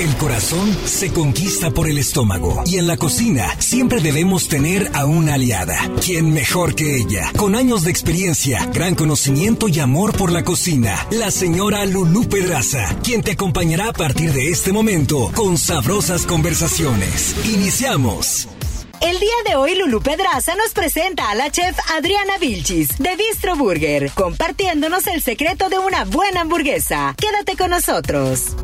El corazón se conquista por el estómago y en la cocina siempre debemos tener a una aliada. ¿Quién mejor que ella? Con años de experiencia, gran conocimiento y amor por la cocina, la señora Lulú Pedraza, quien te acompañará a partir de este momento con sabrosas conversaciones. Iniciamos. El día de hoy Lulu Pedraza nos presenta a la chef Adriana Vilchis de Bistro Burger, compartiéndonos el secreto de una buena hamburguesa. Quédate con nosotros.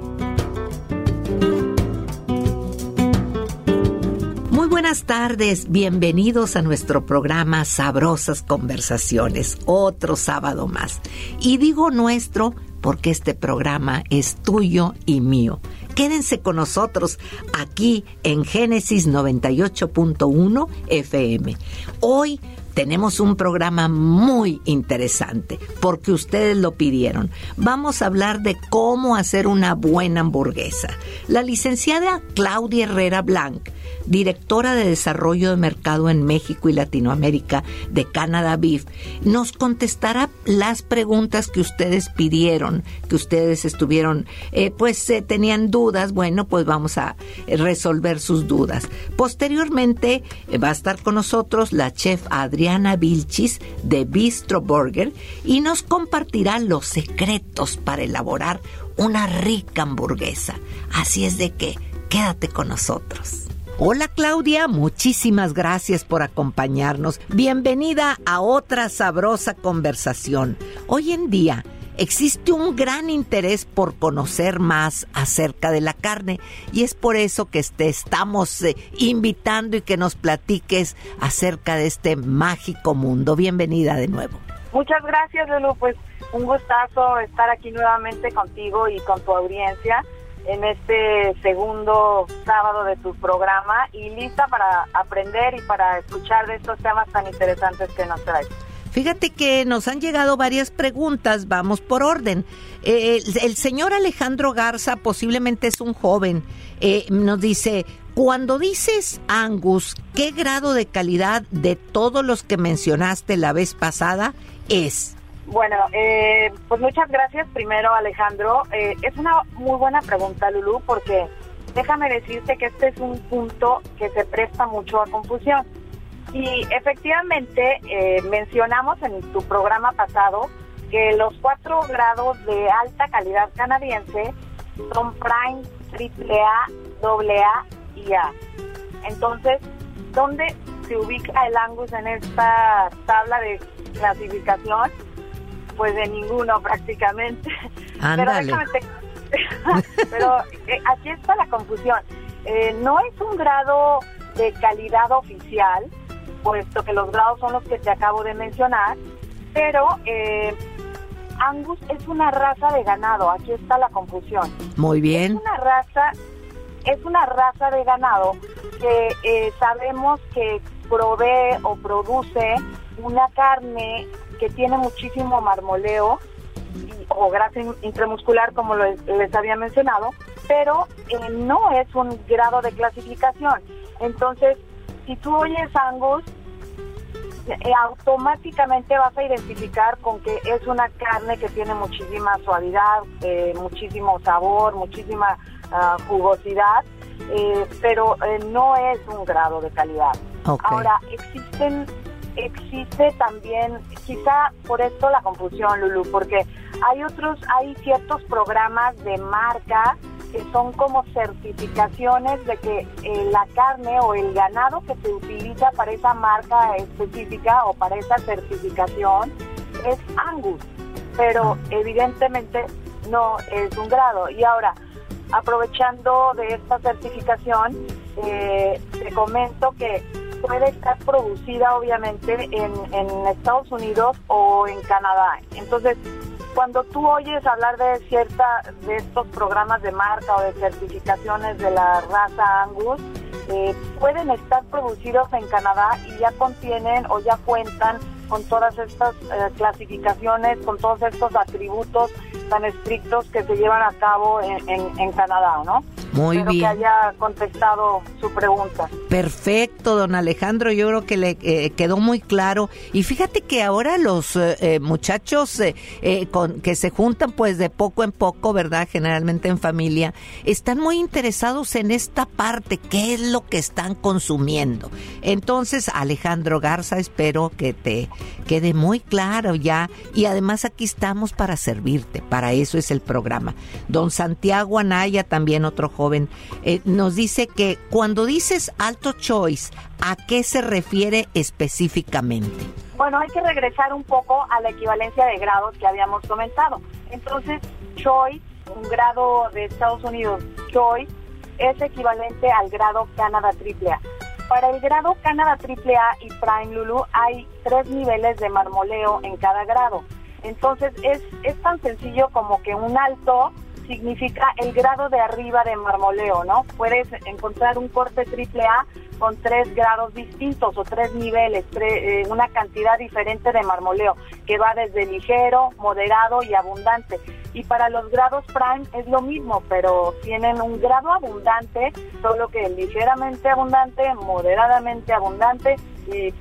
Muy buenas tardes, bienvenidos a nuestro programa Sabrosas Conversaciones, otro sábado más. Y digo nuestro porque este programa es tuyo y mío. Quédense con nosotros aquí en Génesis 98.1 FM. Hoy tenemos un programa muy interesante porque ustedes lo pidieron. Vamos a hablar de cómo hacer una buena hamburguesa. La licenciada Claudia Herrera Blanc directora de Desarrollo de Mercado en México y Latinoamérica de Canada Beef, nos contestará las preguntas que ustedes pidieron, que ustedes estuvieron, eh, pues eh, tenían dudas, bueno, pues vamos a resolver sus dudas. Posteriormente eh, va a estar con nosotros la chef Adriana Vilchis de Bistro Burger y nos compartirá los secretos para elaborar una rica hamburguesa. Así es de que quédate con nosotros. Hola Claudia, muchísimas gracias por acompañarnos. Bienvenida a otra sabrosa conversación. Hoy en día existe un gran interés por conocer más acerca de la carne y es por eso que te estamos eh, invitando y que nos platiques acerca de este mágico mundo. Bienvenida de nuevo. Muchas gracias Lulu, pues un gustazo estar aquí nuevamente contigo y con tu audiencia en este segundo sábado de tu programa y lista para aprender y para escuchar de estos temas tan interesantes que nos traes. Fíjate que nos han llegado varias preguntas, vamos por orden. Eh, el, señor Alejandro Garza posiblemente es un joven, eh, nos dice, cuando dices Angus, ¿qué grado de calidad de todos los que mencionaste la vez pasada es? Bueno, eh, pues muchas gracias primero Alejandro. Eh, es una muy buena pregunta Lulu porque déjame decirte que este es un punto que se presta mucho a confusión. Y efectivamente eh, mencionamos en tu programa pasado que los cuatro grados de alta calidad canadiense son Prime, AAA, AA y A. Entonces, ¿dónde se ubica el Angus en esta tabla de clasificación? Pues de ninguno prácticamente. Pero déjame Pero eh, aquí está la confusión. Eh, no es un grado de calidad oficial, puesto que los grados son los que te acabo de mencionar, pero eh, Angus es una raza de ganado, aquí está la confusión. Muy bien. Es una raza, es una raza de ganado que sabemos que provee o produce una carne que tiene muchísimo marmoleo o grasa intramuscular, como les había mencionado, pero eh, no es un grado de clasificación. Entonces, si tú oyes Angus, eh, automáticamente vas a identificar con que es una carne que tiene muchísima suavidad, eh, muchísimo sabor, muchísima ah, jugosidad, pero no es un grado de calidad. Ahora, existen existe también, quizá por esto la confusión, Lulu, porque hay otros, hay ciertos programas de marca que son como certificaciones de que eh, la carne o el ganado que se utiliza para esa marca específica o para esa certificación es Angus, pero evidentemente no es un grado. Y ahora, aprovechando de esta certificación, eh, te comento que puede estar producida obviamente en, en Estados Unidos o en Canadá. Entonces, cuando tú oyes hablar de cierta de estos programas de marca o de certificaciones de la raza Angus, eh, pueden estar producidos en Canadá y ya contienen o ya cuentan con todas estas eh, clasificaciones, con todos estos atributos tan estrictos que se llevan a cabo en, en Canadá, ¿no? Muy bien. que haya contestado su pregunta. Perfecto, don Alejandro. Yo creo que le eh, quedó muy claro. Y fíjate que ahora los eh, eh, muchachos con, que se juntan pues de poco en poco, ¿verdad? Generalmente en familia, están muy interesados en esta parte, qué es lo que están consumiendo. Entonces, Alejandro Garza, espero que te quede muy claro ya. Y además aquí estamos para servirte. Para eso es el programa. Don Santiago Anaya, también otro joven eh, nos dice que cuando dices alto choice, ¿a qué se refiere específicamente? Bueno, hay que regresar un poco a la equivalencia de grados que habíamos comentado. Entonces, choice, un grado de Estados Unidos, choice, es equivalente al grado Canadá AAA. Para el grado Canadá AAA y Prime Lulu hay tres niveles de marmoleo en cada grado. Entonces es, es tan sencillo como que un alto significa el grado de arriba de marmoleo, ¿no? Puedes encontrar un corte triple A con tres grados distintos o tres niveles, eh, una cantidad diferente de marmoleo, que va desde ligero, moderado y abundante. Y para los grados prime es lo mismo, pero tienen un grado abundante, solo que ligeramente abundante, moderadamente abundante y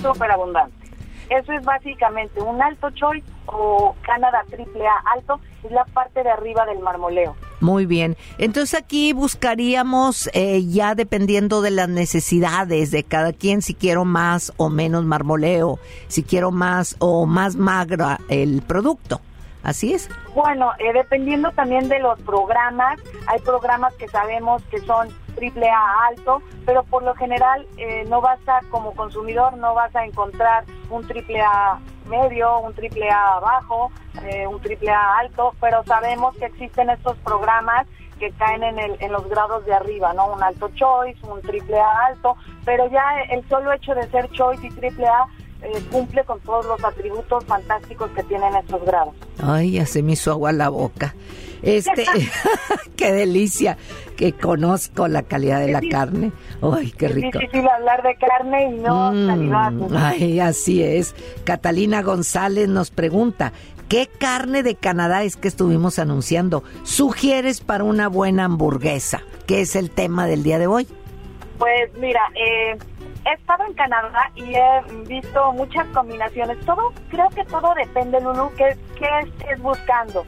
súper abundante. Eso es básicamente un alto choice o Canadá triple A alto, es la parte de arriba del marmoleo. Muy bien. Entonces aquí buscaríamos eh, ya dependiendo de las necesidades de cada quien, si quiero más o menos marmoleo, si quiero más o más magra el producto. Así es. Bueno, eh, dependiendo también de los programas, hay programas que sabemos que son triple A alto, pero por lo general eh, no vas a, como consumidor, no vas a encontrar un triple A medio, un triple A bajo, eh, un triple A alto, pero sabemos que existen estos programas que caen en, el, en los grados de arriba, ¿no? Un alto choice, un triple A alto, pero ya el solo hecho de ser choice y triple A eh, cumple con todos los atributos fantásticos que tienen estos grados. Ay, ya se me hizo agua la boca. Este, qué delicia que conozco la calidad de la carne. Ay, qué rico. Es difícil hablar de carne y no mm. Ay, así es. Catalina González nos pregunta, ¿qué carne de Canadá es que estuvimos anunciando? ¿Sugieres para una buena hamburguesa? ¿Qué es el tema del día de hoy? Pues mira, eh, he estado en Canadá y he visto muchas combinaciones. Todo, creo que todo depende, Lulu, qué, qué estés buscando.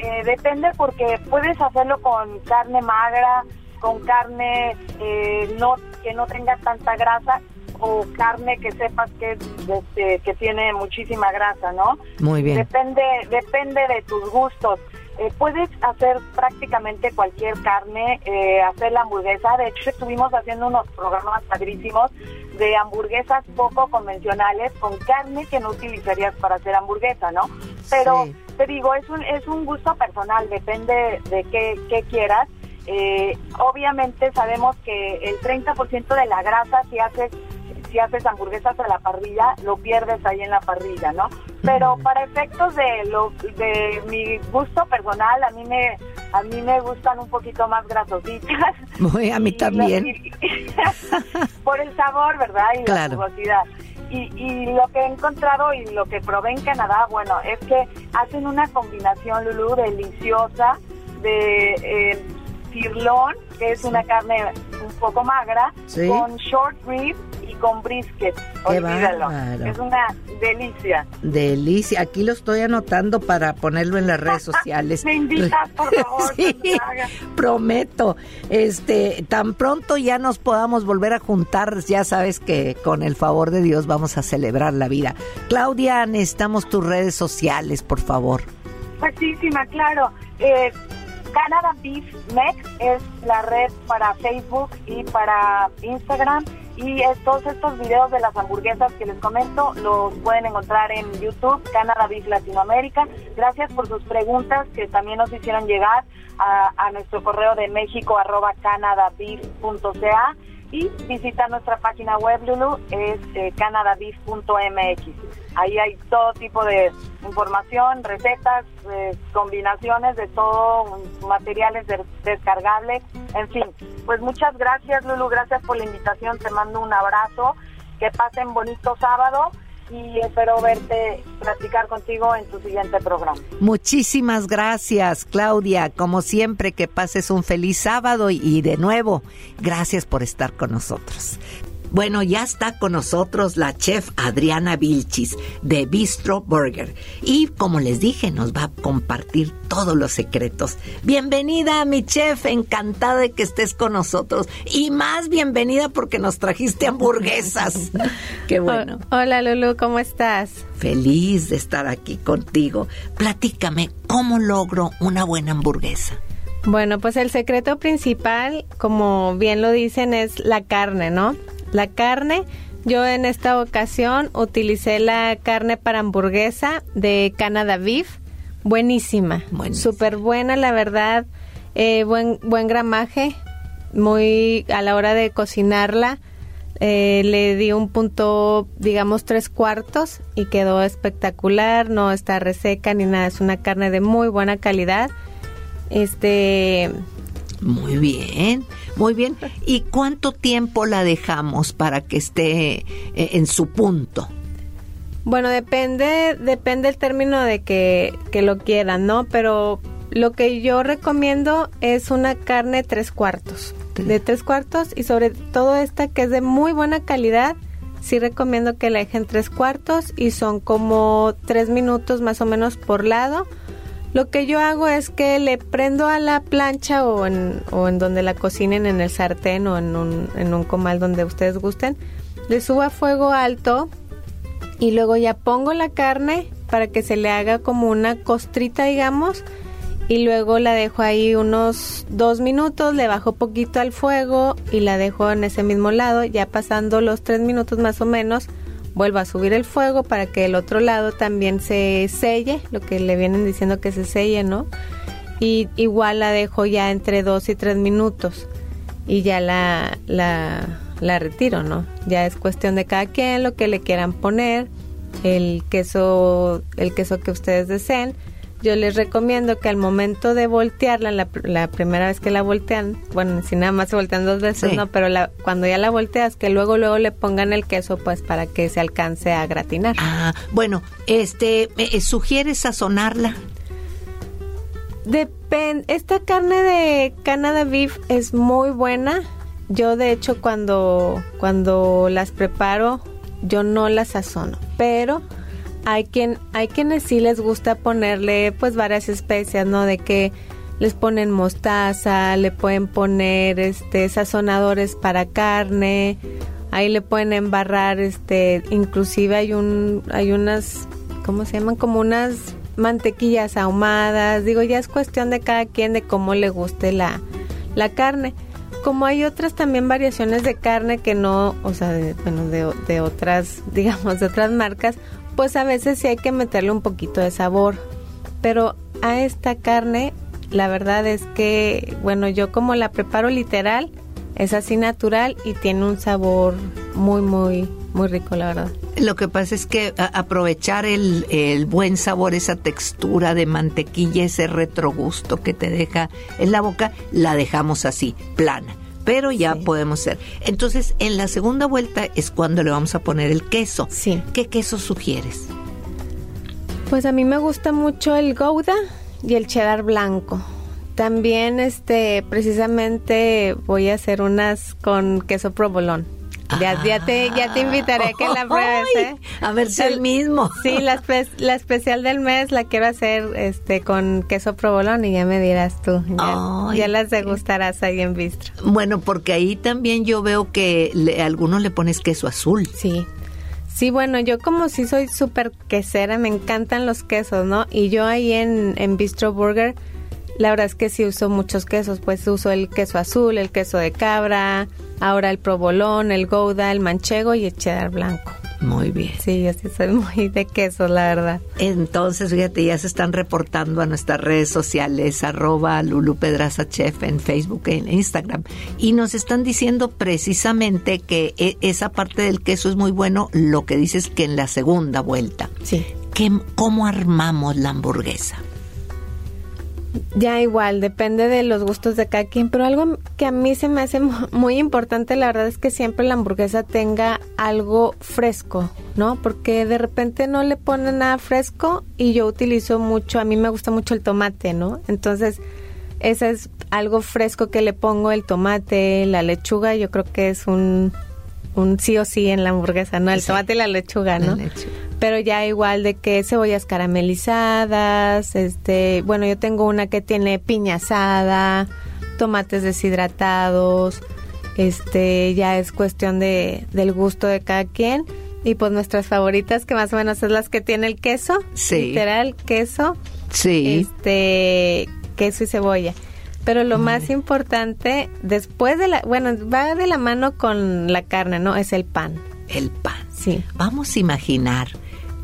Eh, depende porque puedes hacerlo con carne magra, con carne eh, no que no tenga tanta grasa o carne que sepas que este, que tiene muchísima grasa, ¿no? Muy bien. Depende depende de tus gustos. Eh, puedes hacer prácticamente cualquier carne, eh, hacer la hamburguesa. De hecho, estuvimos haciendo unos programas padrísimos de hamburguesas poco convencionales con carne que no utilizarías para hacer hamburguesa, ¿no? Pero te digo, es un, es un gusto personal, depende de qué, qué quieras. Eh, obviamente sabemos que el 30% de la grasa si haces si haces hamburguesas a la parrilla, lo pierdes ahí en la parrilla, ¿no? Pero para efectos de lo de mi gusto personal, a mí me a mí me gustan un poquito más grasositas. Muy a mí también. por el sabor, ¿verdad? Y la jugosidad. Y, y, lo que he encontrado y lo que probé en Canadá, bueno, es que hacen una combinación, Lulu, deliciosa de eh, cirlón, que es una carne un poco magra, con short rib con brisket. Olvídalo. Es una delicia. Delicia. Aquí lo estoy anotando para ponerlo en las redes sociales. Me invitas, por favor. sí, prometo. Este, tan pronto ya nos podamos volver a juntar, ya sabes que con el favor de Dios vamos a celebrar la vida. Claudia, necesitamos tus redes sociales, por favor. Muchísima, claro. Eh, Canada es la red para Facebook y para Instagram y todos estos videos de las hamburguesas que les comento los pueden encontrar en YouTube, Canadá Latinoamérica. Gracias por sus preguntas que también nos hicieron llegar a, nuestro correo de México arroba canadabeef.ca y visita nuestra página web, Lulu, es eh. Ahí hay todo tipo de información, recetas, eh, combinaciones de todo, materiales descargables, en fin. Pues muchas gracias, Lulu, gracias por la invitación, te mando un abrazo, que pasen bonito sábado y espero verte, platicar contigo en tu siguiente programa. Muchísimas gracias, Claudia. Como siempre, que pases un feliz sábado y de nuevo, gracias por estar con nosotros. Bueno, ya está con nosotros la chef Adriana Vilchis de Bistro Burger. Y como les dije, nos va a compartir todos los secretos. Bienvenida, mi chef, encantada de que estés con nosotros. Y más bienvenida porque nos trajiste hamburguesas. Qué bueno. Hola, Lulu, ¿cómo estás? Feliz de estar aquí contigo. Platícame, ¿cómo logro una buena hamburguesa? Bueno, pues el secreto principal, como bien lo dicen, es la carne, ¿no? La carne, yo en esta ocasión utilicé la carne para hamburguesa de Canada Beef. Buenísima. Súper buena, la verdad. Eh, buen, buen gramaje. Muy a la hora de cocinarla. Eh, le di un punto, digamos, tres cuartos y quedó espectacular. No está reseca ni nada. Es una carne de muy buena calidad. Este. Muy bien. Muy bien. ¿Y cuánto tiempo la dejamos para que esté eh, en su punto? Bueno, depende, depende el término de que, que lo quieran, ¿no? Pero lo que yo recomiendo es una carne tres cuartos. De tres cuartos y sobre todo esta que es de muy buena calidad, sí recomiendo que la dejen tres cuartos y son como tres minutos más o menos por lado lo que yo hago es que le prendo a la plancha o en, donde la cocinen, en el sartén o en un, en un comal donde ustedes gusten, le subo a fuego alto y luego ya pongo la carne para que se le haga como una costrita, digamos, y luego la dejo ahí unos dos minutos, le bajo poquito al fuego y la dejo en ese mismo lado, ya pasando los tres minutos más o menos, vuelvo a subir el fuego para que el otro lado también se selle, lo que le vienen diciendo que se selle, ¿no? Y igual la dejo ya entre dos y tres minutos y ya la, la, la retiro, ¿no? Ya es cuestión de cada quien lo que le quieran poner, el queso, el queso que ustedes deseen yo les recomiendo que al momento de voltearla, la, primera vez que la voltean, bueno, si nada más se voltean dos veces, no, pero la, cuando ya la volteas, que luego luego le pongan el queso, pues para que se alcance a gratinar. Ah, bueno, este, eh, ¿sugiere sazonarla? Depende, esta carne de Canada Beef es muy buena. Yo de hecho cuando, cuando las preparo, yo no las sazono, pero hay quien hay quienes sí les gusta ponerle pues varias especias, ¿no? De que les ponen mostaza, le pueden poner este sazonadores para carne, ahí le pueden embarrar este inclusive hay un hay unas ¿cómo se llaman? como unas mantequillas ahumadas. Digo, ya es cuestión de cada quien de cómo le guste la la carne. Como hay otras también variaciones de carne que no, o sea, bueno, de, de otras, digamos, de otras marcas, pues a veces sí hay que meterle un poquito de sabor. Pero a esta carne, la verdad es que, bueno, yo como la preparo literal, es así natural y tiene un sabor muy, muy, muy rico, la verdad. Lo que pasa es que aprovechar el, el, buen sabor, esa textura de mantequilla, ese retrogusto que te deja en la boca, la dejamos así, plana pero ya podemos ser. Entonces, en la segunda vuelta es cuando le vamos a poner el queso. Sí. ¿Qué queso sugieres? Pues a mí me gusta mucho el Gouda y el cheddar blanco. También, este, precisamente voy a hacer unas con queso provolón. Ya, ya, te, ya te invitaré a que la pruebes, ¿eh? A ver si el mismo. Sí, la, la, especial del mes la quiero hacer este con queso provolón y ya me dirás tú. Ya, las degustarás ahí en Bistro. Bueno, porque ahí también yo veo que a algunos le pones queso azul. Sí. Sí, bueno, yo como sí soy súper quesera, me encantan los quesos, ¿no? Y yo ahí en, en Bistro Burger, la verdad es que sí uso muchos quesos, pues uso el queso azul, el queso de cabra, Ahora el provolón, el gouda, el manchego y el cheddar blanco. Muy bien. Sí, yo sí soy muy de queso, la verdad. Entonces, fíjate, ya se están reportando a nuestras redes sociales, arroba Lulu Pedraza Chef en Facebook e en Instagram. Y nos están diciendo precisamente que e, esa parte del queso es muy bueno, lo que dices que en la segunda vuelta. Sí. ¿Cómo armamos la hamburguesa? Ya igual, depende de los gustos de cada quien, pero algo que a mí se me hace muy importante, la verdad es que siempre la hamburguesa tenga algo fresco, ¿no? Porque de repente no le ponen nada fresco y yo utilizo mucho, a mí me gusta mucho el tomate, ¿no? Entonces, ese es algo fresco que le pongo, el tomate, la lechuga, yo creo que es un, un sí o sí en la hamburguesa, ¿no? El tomate y la lechuga, ¿no? Pero ya igual de que cebollas caramelizadas, este, bueno, yo tengo una que tiene piña asada, tomates deshidratados, este, ya es cuestión de, del gusto de cada quien. Y pues nuestras favoritas, que más o menos es las que tiene el queso. Sí. Literal, queso. Sí. Este, queso y cebolla. Pero lo más importante, después de la, bueno, va de la mano con la carne, ¿no? Es el pan. El pan. Sí. Vamos a imaginar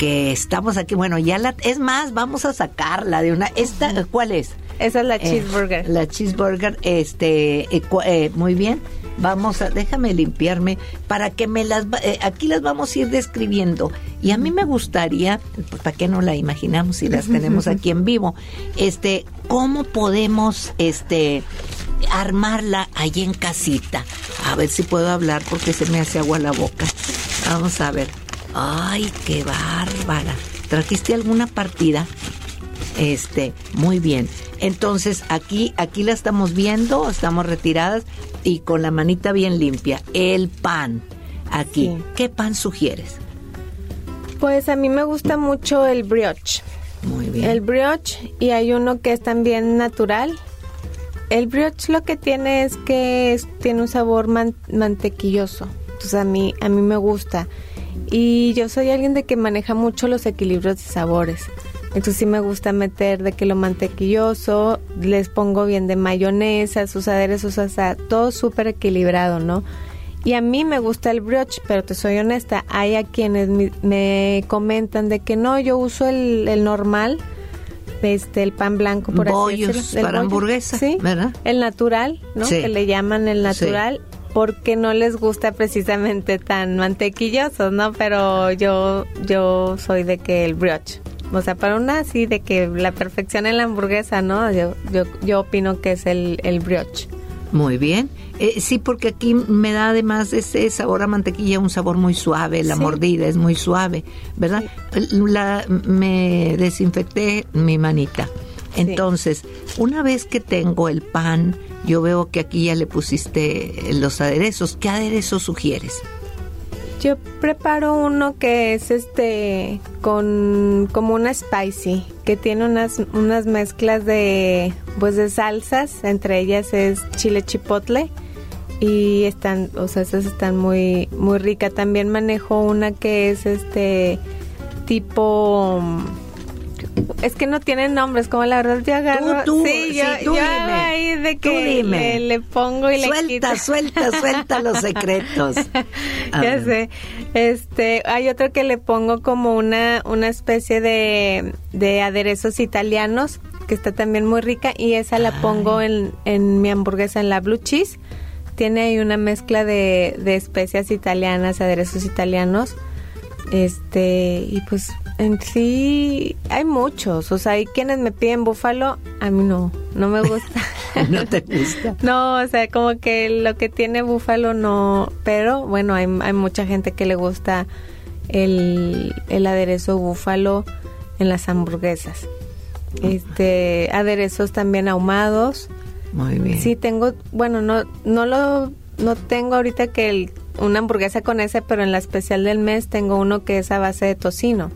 que estamos aquí. Bueno, ya la, es más, vamos a sacarla de una. Esta, ¿cuál es? Esa es la Eh, cheeseburger. la cheeseburger, este, eh, eh, muy bien. Vamos a, déjame limpiarme para que me las, eh, aquí las vamos a ir describiendo. Y a mí me gustaría, pues, ¿para qué no la imaginamos si las tenemos aquí en vivo? Este, ¿cómo podemos, este, armarla allí en casita? A ver si puedo hablar porque se me hace agua la boca. Vamos a ver. Ay, qué bárbara. ¿Trajiste alguna partida? Este, muy bien. Entonces, aquí, aquí la estamos viendo, estamos retiradas y con la manita bien limpia. El pan. Aquí. Sí. ¿Qué pan sugieres? Pues a mí me gusta mucho el brioche. Muy bien. El brioche y hay uno que es también natural. El brioche lo que tiene es que es- tiene un sabor man- mantequilloso. Entonces a mí a mí me gusta. Y yo soy alguien de que maneja mucho los equilibrios de sabores. Entonces sí me gusta meter de que lo mantequilloso, les pongo bien de mayonesa, sus aderezos, o sea, todo súper equilibrado, ¿no? Y a mí me gusta el brioche, pero te soy honesta, hay a quienes me comentan de que no, yo uso el, el normal, este, el pan blanco, por Bollos así decirlo. el para bollo, hamburguesa, sí, ¿verdad? El natural, ¿no? Sí. Que le llaman el natural. Porque no les gusta precisamente tan mantequillosos, ¿no? Pero yo, yo soy de que el brioche. O sea, para una así de que la perfección en la hamburguesa, ¿no? Yo, yo, yo opino que es el, el brioche. Muy bien. Eh, sí, porque aquí me da además ese sabor a mantequilla, un sabor muy suave, la Sí. mordida es muy suave, ¿verdad? La, me desinfecté mi manita. Entonces, una vez que tengo el pan, yo veo que aquí ya le pusiste los aderezos. ¿Qué aderezos sugieres? Yo preparo uno que es este con como una spicy, que tiene unas unas mezclas de pues de salsas, entre ellas es chile chipotle y están, o sea, esas están muy muy ricas. También manejo una que es este tipo es que no tienen nombres, como la verdad yo agarro. Tú, tú, sí, sí, yo, tú yo dime. ahí de Tú que dime. le, le pongo y le quito. Suelta, suelta, suelta los secretos. Ya ver. sé. Este, hay otro que le pongo como una, una especie de, de aderezos italianos, que está también muy rica, y esa la pongo en, en mi hamburguesa, en la blue cheese. Tiene ahí una mezcla de, de especias italianas, aderezos italianos. Este, y pues en sí hay muchos. O sea, hay quienes me piden búfalo, a mí no, no me gusta. ¿No te gusta? No, o sea, como que lo que tiene búfalo no, pero bueno, hay, hay mucha gente que le gusta el, el aderezo búfalo en las hamburguesas. Este, aderezos también ahumados. Muy bien. Sí, tengo, bueno, no, no lo, no tengo ahorita que el- una hamburguesa con ese, pero en la especial del mes tengo uno que es a base de tocino,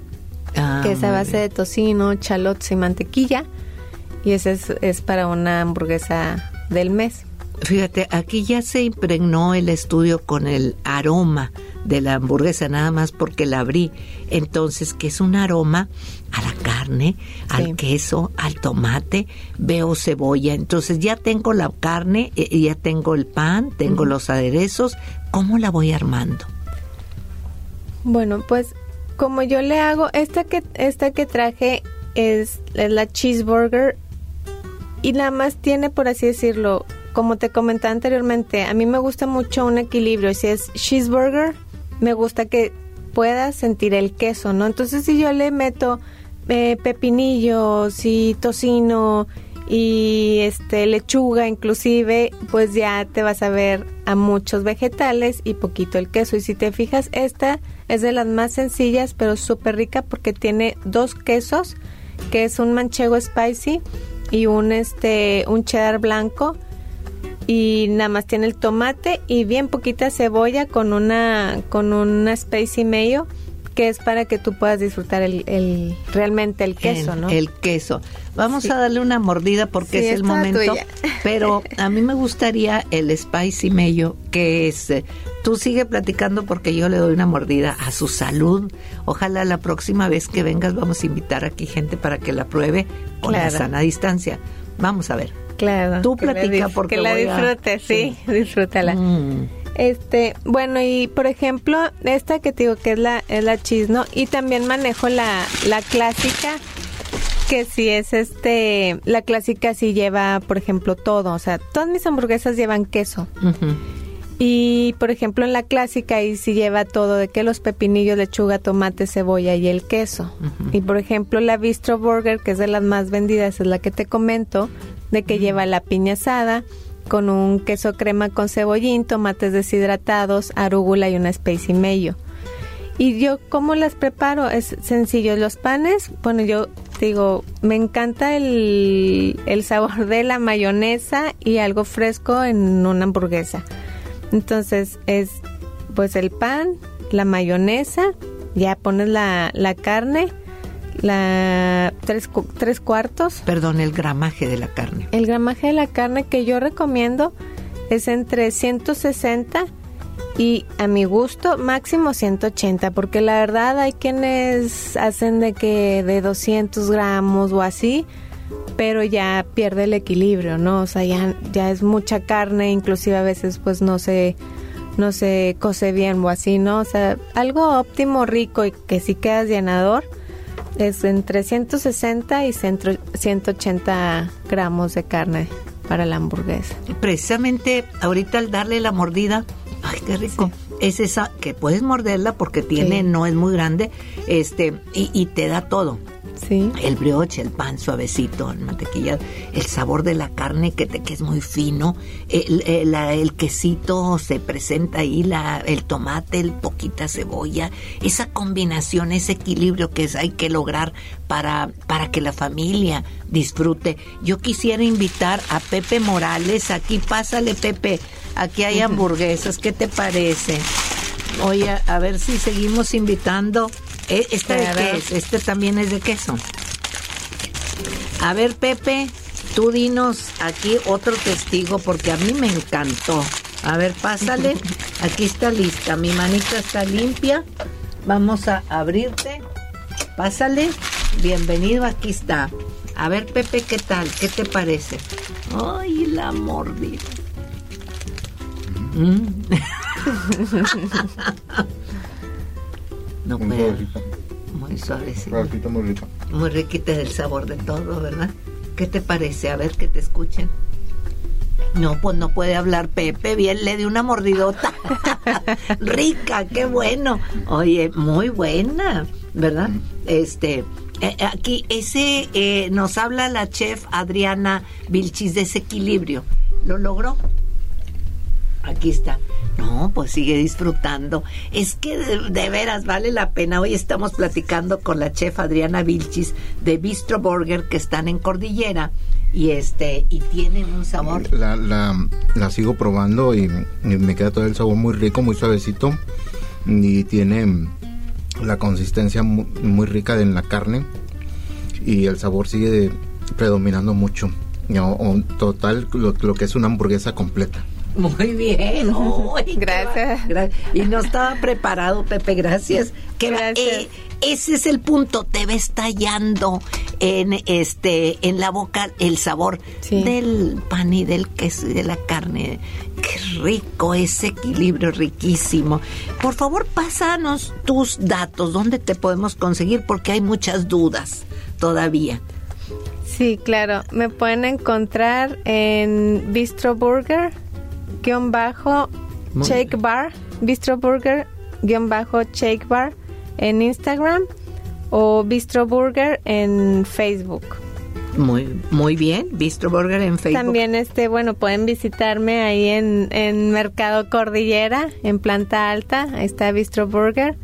Ah, que es a base de tocino, chalots y mantequilla, y ese es, es para una hamburguesa del mes. Fíjate, aquí ya se impregnó el estudio con el aroma de la hamburguesa, nada más porque la abrí. Entonces, que es un aroma a la carne, al Sí. queso, al tomate, veo cebolla. Entonces, ya tengo la carne, eh, ya tengo el pan, tengo los aderezos. ¿Cómo la voy armando? Bueno, pues como yo le hago, esta que, esta que traje es, es la cheeseburger y nada más tiene, por así decirlo, como te comenté anteriormente, a mí me gusta mucho un equilibrio. Si es cheeseburger, me gusta que puedas sentir el queso, ¿no? Entonces si yo le meto eh, pepinillos y tocino y este lechuga inclusive, pues ya te vas a ver a muchos vegetales y poquito el queso. Y si te fijas, esta es de las más sencillas, pero súper rica porque tiene dos quesos, que es un manchego spicy y un este un cheddar blanco y nada más tiene el tomate y bien poquita cebolla con una con una spicy mayo que es para que tú puedas disfrutar el, realmente el queso, ¿no? El queso. Vamos a darle una mordida porque es el momento. Pero a mí me gustaría el spicy mayo, que es. Eh, tú sigue platicando porque yo le doy una mordida a su salud. Ojalá la próxima vez que vengas vamos a invitar aquí gente para que la pruebe con la sana distancia. Vamos a ver. Claro. Tú platica porque que la disfrutes, sí, disfrútala. Mm. Este, bueno, y por ejemplo, esta que te digo que es la, es la cheese, ¿no? Y también manejo la, la clásica, que si es este, la clásica sí lleva, por ejemplo, todo, o sea, todas mis hamburguesas llevan queso. Y por ejemplo en la clásica ahí sí lleva todo de que los pepinillos, lechuga, tomate, cebolla y el queso. Y por ejemplo la Bistro Burger, que es de las más vendidas, es la que te comento, de que lleva la piña asada, con un queso crema con cebollín, tomates deshidratados, arúgula y una spicy mayo. Y yo, ¿cómo las preparo? Es sencillo. Los panes, bueno, yo digo, me encanta el, el sabor de la mayonesa y algo fresco en una hamburguesa. Entonces es pues el pan, la mayonesa, ya pones la, la carne, la tres, tres cuartos. Perdón, el gramaje de la carne. El gramaje de la carne que yo recomiendo es entre 160 y a mi gusto máximo 180 porque la verdad hay quienes hacen de que de 200 gramos o así pero ya pierde el equilibrio no o sea ya, ya es mucha carne inclusive a veces pues no se no se cose bien o así no o sea algo óptimo rico y que sí quedas llenador es entre 160 y 180 gramos de carne para la hamburguesa. Precisamente ahorita al darle la mordida, ay, qué rico. Es esa que puedes morderla porque tiene, no es muy grande, este, y, y te da todo. El brioche, el pan suavecito, el mantequilla, el sabor de la carne que, te, que es muy fino, el, el, quesito se presenta ahí, la, el tomate, el poquita cebolla, esa combinación, ese equilibrio que hay que lograr para, para que la familia disfrute. Yo quisiera invitar a Pepe Morales, aquí pásale Pepe, aquí hay hamburguesas, ¿qué te parece? Oye, a ver si seguimos invitando eh, ¿Este de qué es? Este también es de queso. A ver, Pepe, tú dinos aquí otro testigo porque a mí me encantó. A ver, pásale. Aquí está lista. Mi manita está limpia. Vamos a abrirte. Pásale. Bienvenido, aquí está. A ver, Pepe, ¿qué tal? ¿Qué te parece? Ay, la mordida. Mm. No muy Muy suavecita. muy rica. Muy riquita del sabor de todo, ¿verdad? ¿Qué te parece? A ver que te escuchen. No, pues no puede hablar Pepe, bien le di una mordidota. Rica, qué bueno. Oye, muy buena, ¿verdad? Este, eh, aquí ese eh, nos habla la chef Adriana Vilchis de ese equilibrio. ¿Lo logró? Aquí está. No, pues sigue disfrutando. Es que de, veras vale la pena. Hoy estamos platicando con la chef Adriana Vilchis de Bistro Burger que están en Cordillera y este y tienen un sabor. La, la, sigo probando y, me queda todo el sabor muy rico, muy suavecito y tiene la consistencia muy, rica en la carne y el sabor sigue predominando mucho. total, lo que es una hamburguesa completa. Muy bien. gracias. Y no estaba preparado, Pepe, gracias. Que, eh, ese es el punto, te va estallando en este en la boca el sabor del pan y del queso y de la carne. Qué rico, ese equilibrio riquísimo. Por favor, pásanos tus datos, dónde te podemos conseguir porque hay muchas dudas todavía. Sí, claro, me pueden encontrar en Bistro Burger guion bajo Shake Bar, Bistro Burger guion bajo Shake Bar en Instagram o Bistro Burger en Facebook. Muy, muy bien, Bistro Burger en Facebook. También, este, bueno, pueden visitarme ahí en, en Mercado Cordillera, en planta alta. Ahí está Bistro Burger,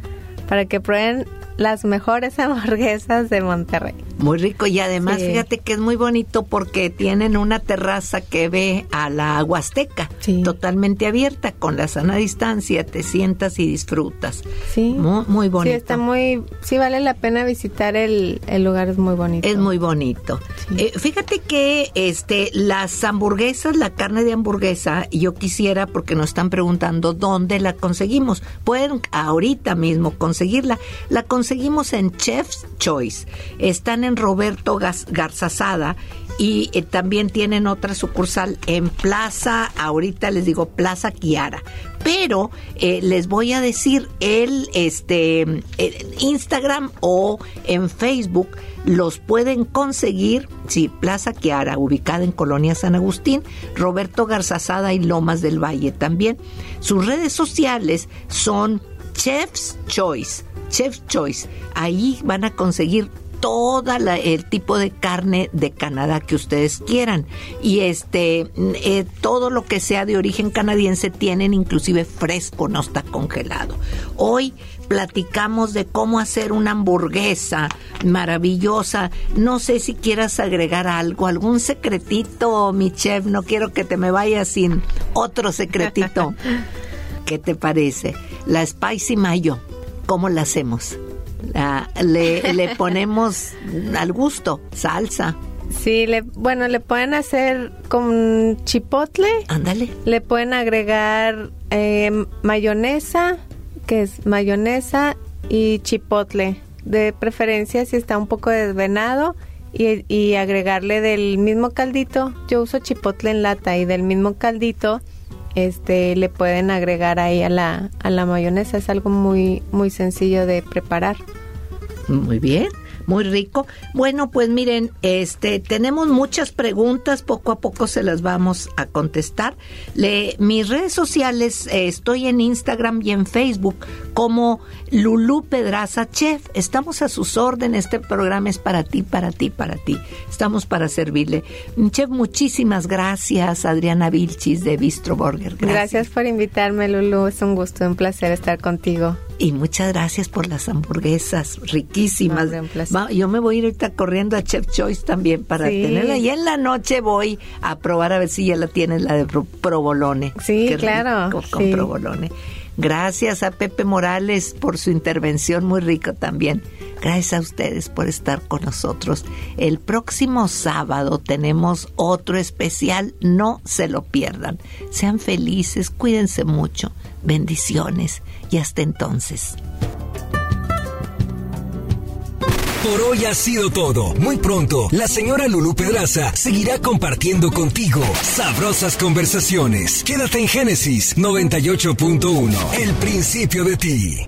para que prueben las mejores hamburguesas de Monterrey. Muy rico y además fíjate que es muy bonito porque tienen una terraza que ve a la Huasteca, totalmente abierta, con la sana distancia, te sientas y disfrutas. Sí. Muy, muy bonito. Sí, está muy, sí vale la pena visitar el, el lugar, es muy bonito. Es muy bonito. Eh, fíjate que este las hamburguesas, la carne de hamburguesa, yo quisiera, porque nos están preguntando dónde la conseguimos. Pueden ahorita mismo conseguirla. La conseguimos en Chef's Choice. Están Roberto Garzazada y eh, también tienen otra sucursal en Plaza, ahorita les digo Plaza Kiara. Pero eh, les voy a decir el este Instagram o en Facebook los pueden conseguir, sí, Plaza Kiara, ubicada en Colonia San Agustín, Roberto Garzazada y Lomas del Valle también. Sus redes sociales son Chef's Choice, Chef's Choice. Ahí van a conseguir toda el tipo de carne de Canadá que ustedes quieran y este eh, todo lo que sea de origen canadiense tienen inclusive fresco no está congelado hoy platicamos de cómo hacer una hamburguesa maravillosa no sé si quieras agregar algo algún secretito mi chef no quiero que te me vayas sin otro secretito ¿qué te parece? la spicy mayo ¿cómo la hacemos? Le, ponemos al gusto, salsa. Sí, le, bueno, le pueden hacer con chipotle. Ándale. Le pueden agregar eh, mayonesa, que es mayonesa y chipotle. De preferencia si está un poco desvenado y, y agregarle del mismo caldito. Yo uso chipotle en lata y del mismo caldito este le pueden agregar ahí a la, a la mayonesa. Es algo muy, muy sencillo de preparar. Muy bien muy rico. Bueno, pues miren, este tenemos muchas preguntas, poco a poco se las vamos a contestar. Le, mis redes sociales, eh, estoy en Instagram y en Facebook como Lulú Pedraza Chef. Estamos a sus órdenes, este programa es para ti, para ti, para ti. Estamos para servirle. Chef, muchísimas gracias, Adriana Vilchis de Bistro Burger. Gracias. gracias por invitarme, Lulú. Es un gusto, un placer estar contigo. Y muchas gracias por las hamburguesas riquísimas. yo me voy a ir ahorita corriendo a Chef Choice también para tenerla. Y en la noche voy a probar a ver si ya la tienen, la de provolone. Sí, claro. con provolone. Gracias a Pepe Morales por su intervención, muy rico también. Gracias a ustedes por estar con nosotros. El próximo sábado tenemos otro especial, no se lo pierdan. Sean felices, cuídense mucho. Bendiciones y hasta entonces. Por hoy ha sido todo. Muy pronto, la señora Lulu Pedraza seguirá compartiendo contigo sabrosas conversaciones. Quédate en Génesis 98.1, el principio de ti.